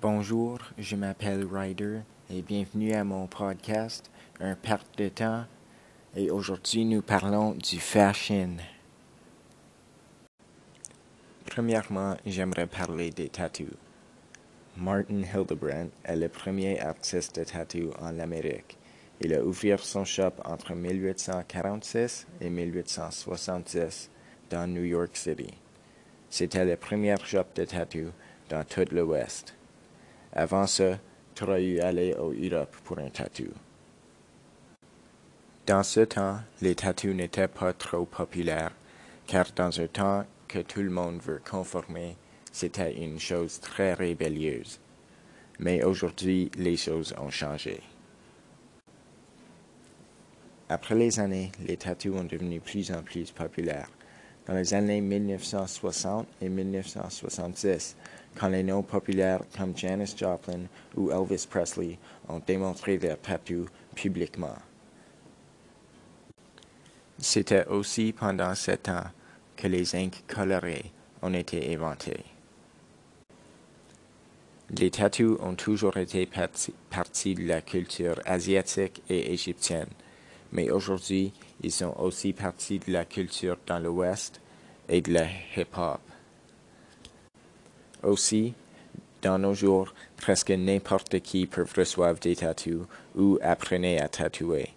Bonjour, je m'appelle Ryder et bienvenue à mon podcast, Un perte de temps. Et aujourd'hui, nous parlons du fashion. Premièrement, j'aimerais parler des tattoos. Martin Hildebrandt est le premier artiste de tattoo en Amérique. Il a ouvert son shop entre 1846 et 1866 dans New York City. C'était le premier shop de tattoo dans tout l'Ouest. Avant ça, eu aller au Europe pour un tattoo. Dans ce temps, les tattoos n'étaient pas trop populaires, car dans un temps que tout le monde veut conformer, c'était une chose très rébellieuse. Mais aujourd'hui, les choses ont changé. Après les années, les tattoos ont devenu plus en plus populaires. Dans les années 1960 et 1966, quand les noms populaires comme Janis Joplin ou Elvis Presley ont démontré leur tattoo publiquement. C'était aussi pendant ce temps que les inks colorés ont été inventés. Les tattoos ont toujours été partie de la culture asiatique et égyptienne, mais aujourd'hui, ils sont aussi partie de la culture dans l'Ouest et de la hip-hop. Aussi, dans nos jours, presque n'importe qui peut recevoir des tattoos ou apprendre à tatouer.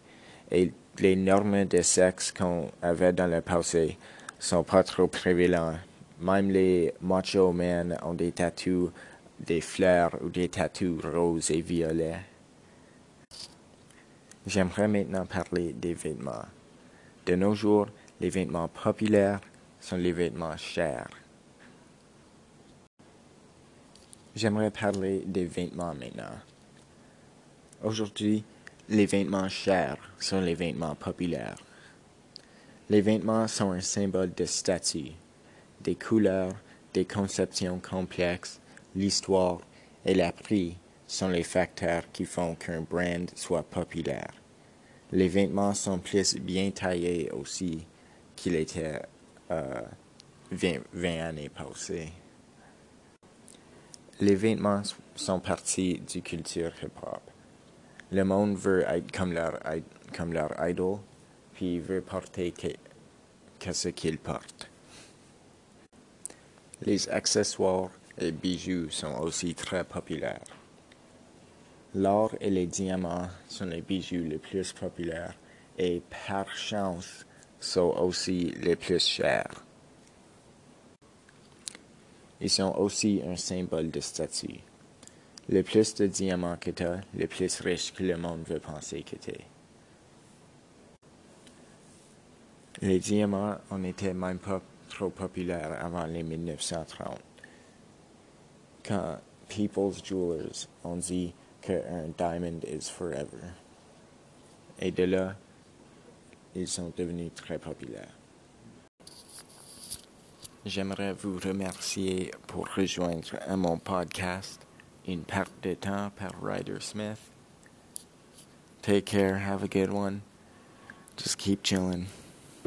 Et les normes de sexe qu'on avait dans le passé sont pas trop prévalentes. Même les macho men ont des tattoos, des fleurs ou des tattoos roses et violets. J'aimerais maintenant parler des vêtements. De nos jours, les vêtements populaires sont les vêtements chers. J'aimerais parler des vêtements maintenant. Aujourd'hui, les vêtements chers sont les vêtements populaires. Les vêtements sont un symbole de statut, des couleurs, des conceptions complexes, l'histoire et la prix sont les facteurs qui font qu'un brand soit populaire. Les vêtements sont plus bien taillés aussi qu'il était euh, 20 années passées. Les vêtements sont partie du culture hip-hop. Le monde veut être comme leur, comme leur idol, puis veut porter que, ce qu'ils portent. Les accessoires et bijoux sont aussi très populaires. L'or et les diamants sont les bijoux les plus populaires et par chance sont aussi les plus chers. Ils sont aussi un symbole de statut. Le plus de diamants que tu as, le plus riche que le monde veut penser que tu es. Les diamants on était même pas trop populaires avant les 1930. Quand People's Jewelers ont dit qu'un diamond is forever. Et de là, ils sont devenus très populaires. J'aimerais vous remercier pour rejoindre mon podcast Une perte de temps par Ryder Smith. Take care, have a good one. Just keep chilling.